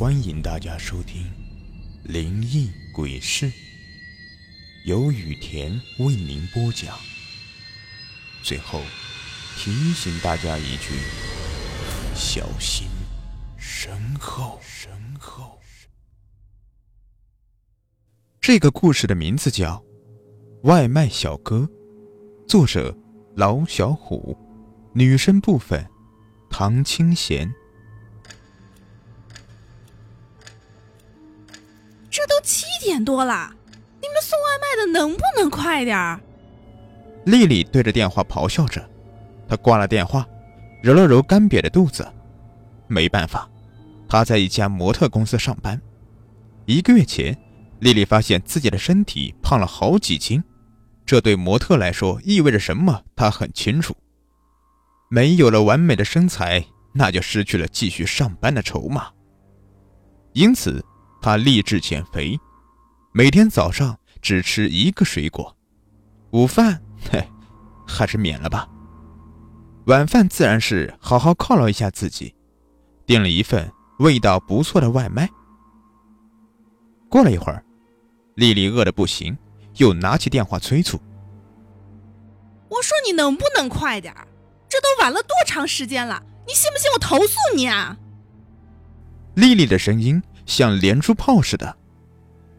欢迎大家收听《灵异鬼事》，由雨田为您播讲。最后提醒大家一句：小心身后。身后。这个故事的名字叫《外卖小哥》，作者老小虎，女生部分唐清贤。点多了，你们送外卖的能不能快点儿？丽丽对着电话咆哮着，她挂了电话，揉了揉干瘪的肚子。没办法，她在一家模特公司上班。一个月前，丽丽发现自己的身体胖了好几斤，这对模特来说意味着什么？她很清楚。没有了完美的身材，那就失去了继续上班的筹码。因此。他立志减肥，每天早上只吃一个水果，午饭嘿，还是免了吧。晚饭自然是好好犒劳一下自己，订了一份味道不错的外卖。过了一会儿，丽丽饿得不行，又拿起电话催促：“我说你能不能快点这都晚了多长时间了？你信不信我投诉你啊？”丽丽的声音。像连珠炮似的，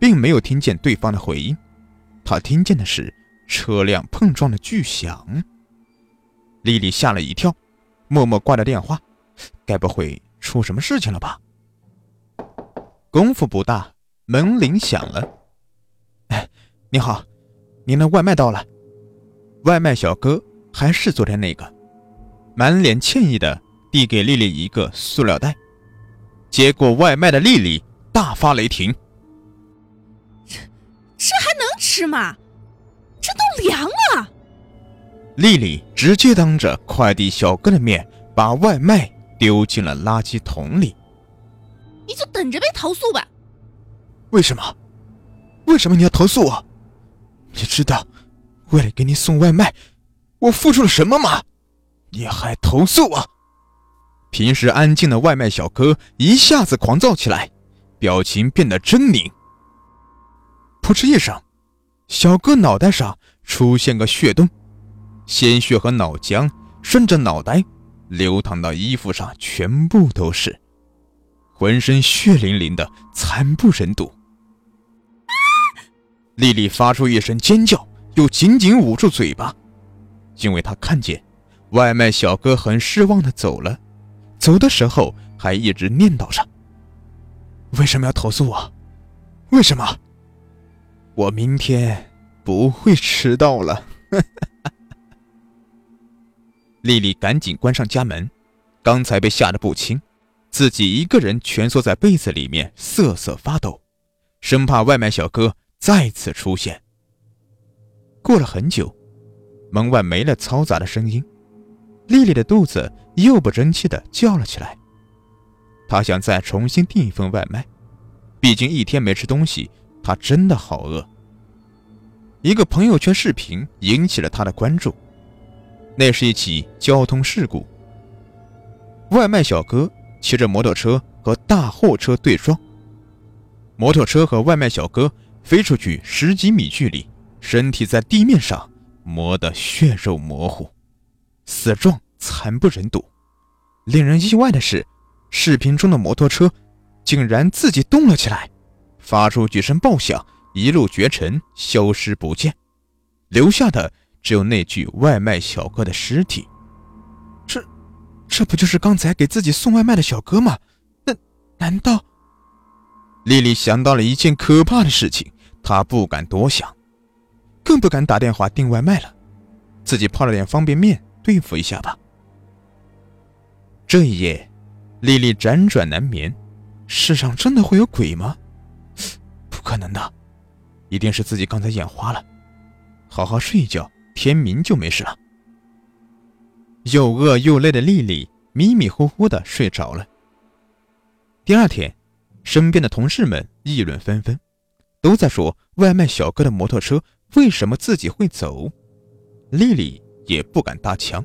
并没有听见对方的回应，他听见的是车辆碰撞的巨响。丽丽吓了一跳，默默挂掉电话。该不会出什么事情了吧？功夫不大，门铃响了。哎，你好，您的外卖到了。外卖小哥还是昨天那个，满脸歉意的递给丽丽一个塑料袋。接过外卖的丽丽大发雷霆：“这还能吃吗？这都凉了！”丽丽直接当着快递小哥的面把外卖丢进了垃圾桶里。“你就等着被投诉吧！”“为什么？为什么你要投诉我？你知道为了给你送外卖，我付出了什么吗？你还投诉我？”平时安静的外卖小哥一下子狂躁起来，表情变得狰狞。噗嗤一声，小哥脑袋上出现个血洞，鲜血和脑浆顺着脑袋流淌到衣服上，全部都是，浑身血淋淋的，惨不忍睹。丽丽发出一声尖叫，又紧紧捂住嘴巴，因为她看见外卖小哥很失望的走了。走的时候还一直念叨着：“为什么要投诉我？为什么？我明天不会迟到了。”丽丽赶紧关上家门，刚才被吓得不轻，自己一个人蜷缩在被子里面瑟瑟发抖，生怕外卖小哥再次出现。过了很久，门外没了嘈杂的声音。丽丽的肚子又不争气的叫了起来，她想再重新订一份外卖，毕竟一天没吃东西，她真的好饿。一个朋友圈视频引起了他的关注，那是一起交通事故。外卖小哥骑着摩托车和大货车对撞，摩托车和外卖小哥飞出去十几米距离，身体在地面上磨得血肉模糊。死状惨不忍睹，令人意外的是，视频中的摩托车竟然自己动了起来，发出几声爆响，一路绝尘，消失不见，留下的只有那具外卖小哥的尸体。这，这不就是刚才给自己送外卖的小哥吗？那难道……丽丽想到了一件可怕的事情，她不敢多想，更不敢打电话订外卖了，自己泡了点方便面。对付一下吧。这一夜，丽丽辗转难眠。世上真的会有鬼吗？不可能的，一定是自己刚才眼花了。好好睡一觉，天明就没事了。又饿又累的丽丽迷迷糊糊的睡着了。第二天，身边的同事们议论纷纷，都在说外卖小哥的摩托车为什么自己会走。丽丽。也不敢搭腔，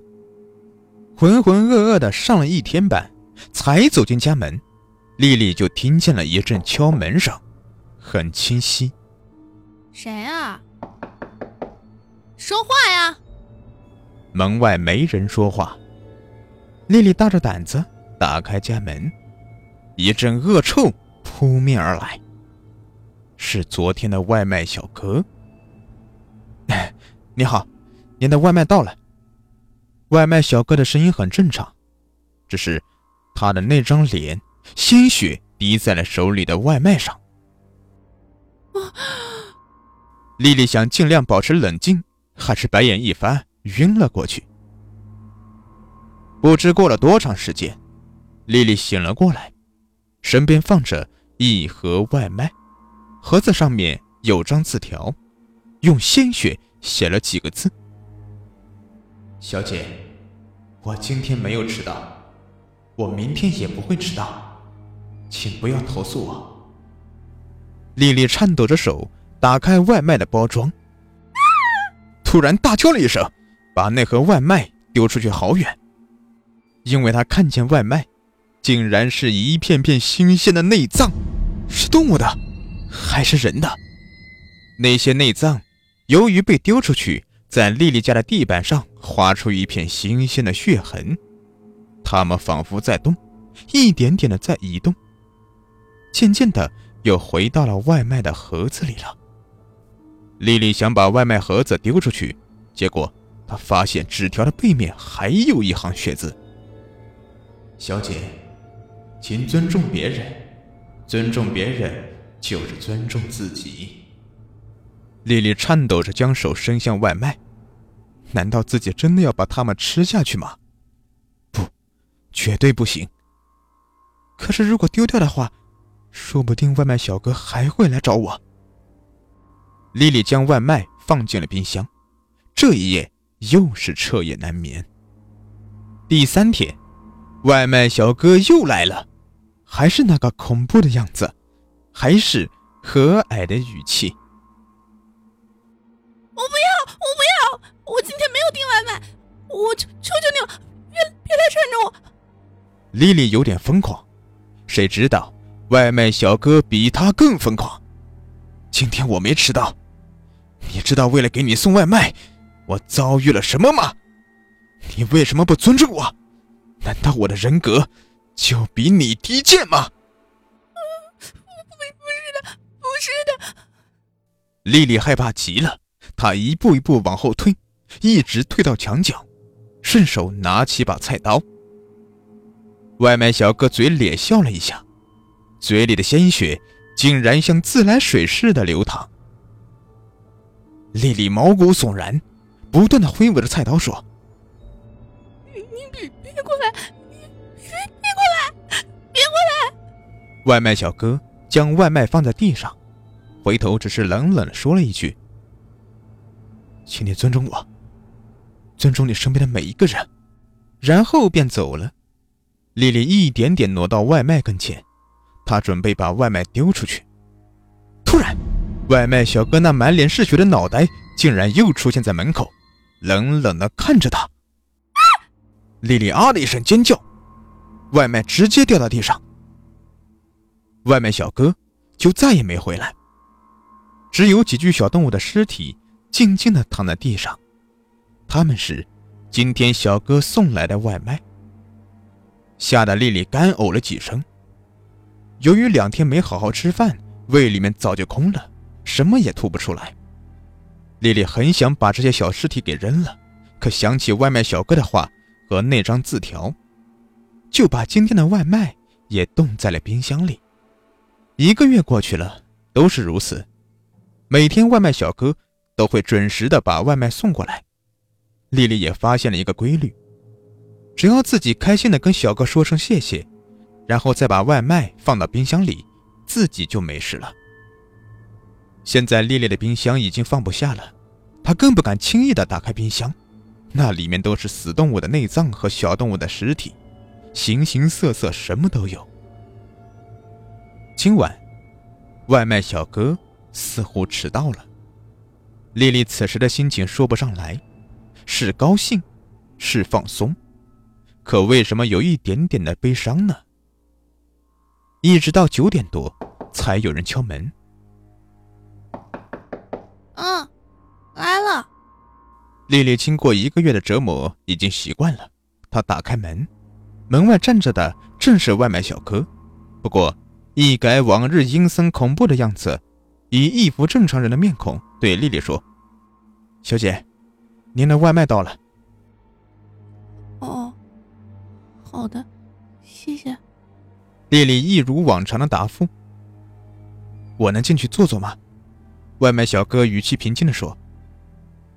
浑浑噩噩的上了一天班，才走进家门，丽丽就听见了一阵敲门声，很清晰。谁啊？说话呀！门外没人说话。丽丽大着胆子打开家门，一阵恶臭扑面而来。是昨天的外卖小哥。你好，您的外卖到了。外卖小哥的声音很正常，只是他的那张脸，鲜血滴在了手里的外卖上。丽丽想尽量保持冷静，还是白眼一翻，晕了过去。不知过了多长时间，丽丽醒了过来，身边放着一盒外卖，盒子上面有张字条，用鲜血写了几个字：“小姐，我今天没有迟到，我明天也不会迟到，请不要投诉我。”丽丽颤抖着手。打开外卖的包装，突然大叫了一声，把那盒外卖丢出去好远。因为他看见外卖，竟然是一片片新鲜的内脏，是动物的，还是人的？那些内脏，由于被丢出去，在丽丽家的地板上划出一片新鲜的血痕，它们仿佛在动，一点点的在移动，渐渐的又回到了外卖的盒子里了。丽丽想把外卖盒子丢出去，结果她发现纸条的背面还有一行血字：“小姐，请尊重别人，尊重别人就是尊重自己。”丽丽颤抖着将手伸向外卖，难道自己真的要把它们吃下去吗？不，绝对不行。可是如果丢掉的话，说不定外卖小哥还会来找我。丽丽将外卖放进了冰箱，这一夜又是彻夜难眠。第三天，外卖小哥又来了，还是那个恐怖的样子，还是和蔼的语气。我不要，我不要，我今天没有订外卖，我求求求你了，别别来缠着我。丽丽有点疯狂，谁知道外卖小哥比她更疯狂。今天我没迟到。你知道为了给你送外卖，我遭遇了什么吗？你为什么不尊重我？难道我的人格就比你低贱吗？不，不是的，不是的。丽丽害怕极了，她一步一步往后退，一直退到墙角，顺手拿起把菜刀。外卖小哥嘴咧笑了一下，嘴里的鲜血竟然像自来水似的流淌。丽丽毛骨悚然，不断的挥舞着菜刀说：“你别别过来，别别过来，别过来！”外卖小哥将外卖放在地上，回头只是冷冷的说了一句：“请你尊重我，尊重你身边的每一个人。”然后便走了。丽丽一点点挪到外卖跟前，她准备把外卖丢出去，突然。外卖小哥那满脸是血的脑袋竟然又出现在门口，冷冷的看着他。丽丽啊的一声尖叫，外卖直接掉到地上。外卖小哥就再也没回来，只有几具小动物的尸体静静的躺在地上，他们是今天小哥送来的外卖。吓得丽丽干呕了几声。由于两天没好好吃饭，胃里面早就空了。什么也吐不出来。丽丽很想把这些小尸体给扔了，可想起外卖小哥的话和那张字条，就把今天的外卖也冻在了冰箱里。一个月过去了，都是如此。每天外卖小哥都会准时的把外卖送过来。丽丽也发现了一个规律：只要自己开心的跟小哥说声谢谢，然后再把外卖放到冰箱里，自己就没事了。现在丽丽的冰箱已经放不下了，她更不敢轻易的打开冰箱，那里面都是死动物的内脏和小动物的尸体，形形色色，什么都有。今晚，外卖小哥似乎迟到了。丽丽此时的心情说不上来，是高兴，是放松，可为什么有一点点的悲伤呢？一直到九点多才有人敲门。嗯，来了。丽丽经过一个月的折磨，已经习惯了。她打开门，门外站着的正是外卖小哥，不过一改往日阴森恐怖的样子，以一副正常人的面孔对丽丽说：“小姐，您的外卖到了。”哦，好的，谢谢。丽丽一如往常的答复：“我能进去坐坐吗？”外卖小哥语气平静地说。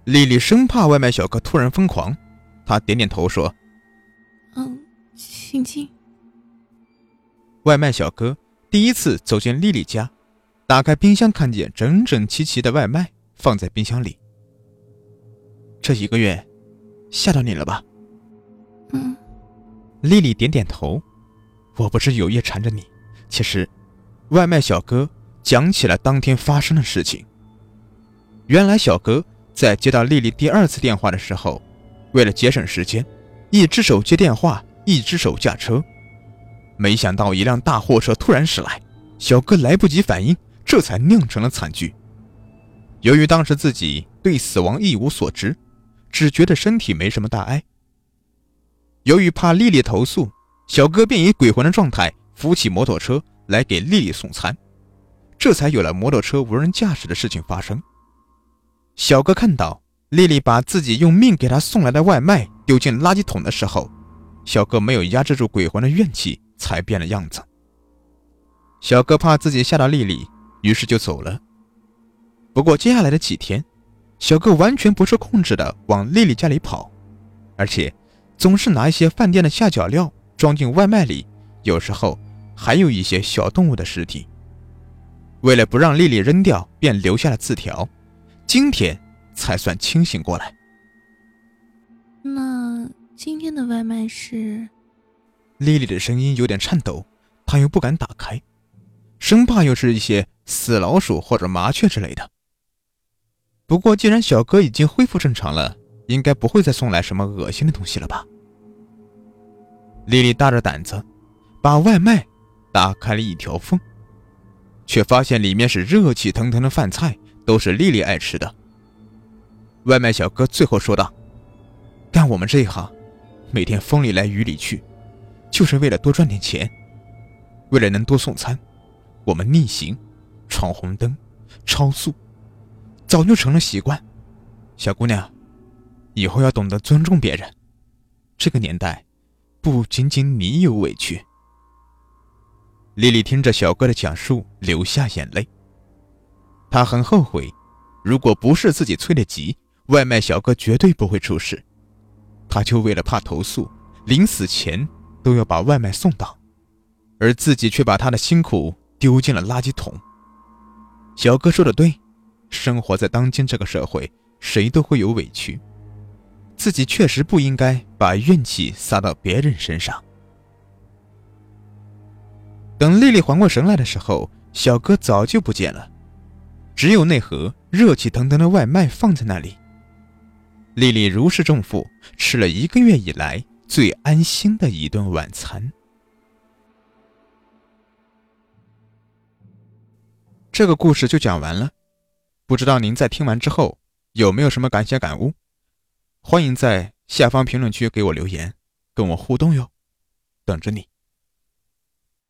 丽丽生怕外卖小哥突然疯狂，她点点头说：“嗯，请进。”外卖小哥第一次走进丽丽家，打开冰箱，看见整整齐齐的外卖放在冰箱里。这一个月，吓到你了吧？嗯。丽丽点点头。我不是有意缠着你，其实，外卖小哥讲起了当天发生的事情。原来小哥。在接到丽丽第二次电话的时候，为了节省时间，一只手接电话，一只手驾车。没想到一辆大货车突然驶来，小哥来不及反应，这才酿成了惨剧。由于当时自己对死亡一无所知，只觉得身体没什么大碍。由于怕丽丽投诉，小哥便以鬼魂的状态扶起摩托车来给丽丽送餐，这才有了摩托车无人驾驶的事情发生。小哥看到丽丽把自己用命给他送来的外卖丢进垃圾桶的时候，小哥没有压制住鬼魂的怨气，才变了样子。小哥怕自己吓到丽丽，于是就走了。不过接下来的几天，小哥完全不受控制的往丽丽家里跑，而且总是拿一些饭店的下脚料装进外卖里，有时候还有一些小动物的尸体。为了不让丽丽扔掉，便留下了字条。今天才算清醒过来。那今天的外卖是？丽丽的声音有点颤抖，她又不敢打开，生怕又是一些死老鼠或者麻雀之类的。不过既然小哥已经恢复正常了，应该不会再送来什么恶心的东西了吧？丽丽大着胆子，把外卖打开了一条缝，却发现里面是热气腾腾的饭菜。都是丽丽爱吃的。外卖小哥最后说道：“干我们这一行，每天风里来雨里去，就是为了多赚点钱。为了能多送餐，我们逆行、闯红灯、超速，早就成了习惯。小姑娘，以后要懂得尊重别人。这个年代，不仅仅你有委屈。”丽丽听着小哥的讲述，流下眼泪。他很后悔，如果不是自己催得急，外卖小哥绝对不会出事。他就为了怕投诉，临死前都要把外卖送到，而自己却把他的辛苦丢进了垃圾桶。小哥说的对，生活在当今这个社会，谁都会有委屈，自己确实不应该把怨气撒到别人身上。等丽丽缓过神来的时候，小哥早就不见了。只有那盒热气腾腾的外卖放在那里。丽丽如释重负，吃了一个月以来最安心的一顿晚餐。这个故事就讲完了，不知道您在听完之后有没有什么感想感悟？欢迎在下方评论区给我留言，跟我互动哟，等着你。